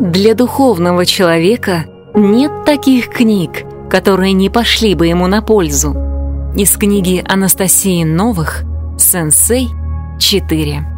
Для духовного человека нет таких книг, которые не пошли бы ему на пользу. Из книги Анастасии Новых «Сенсей 4».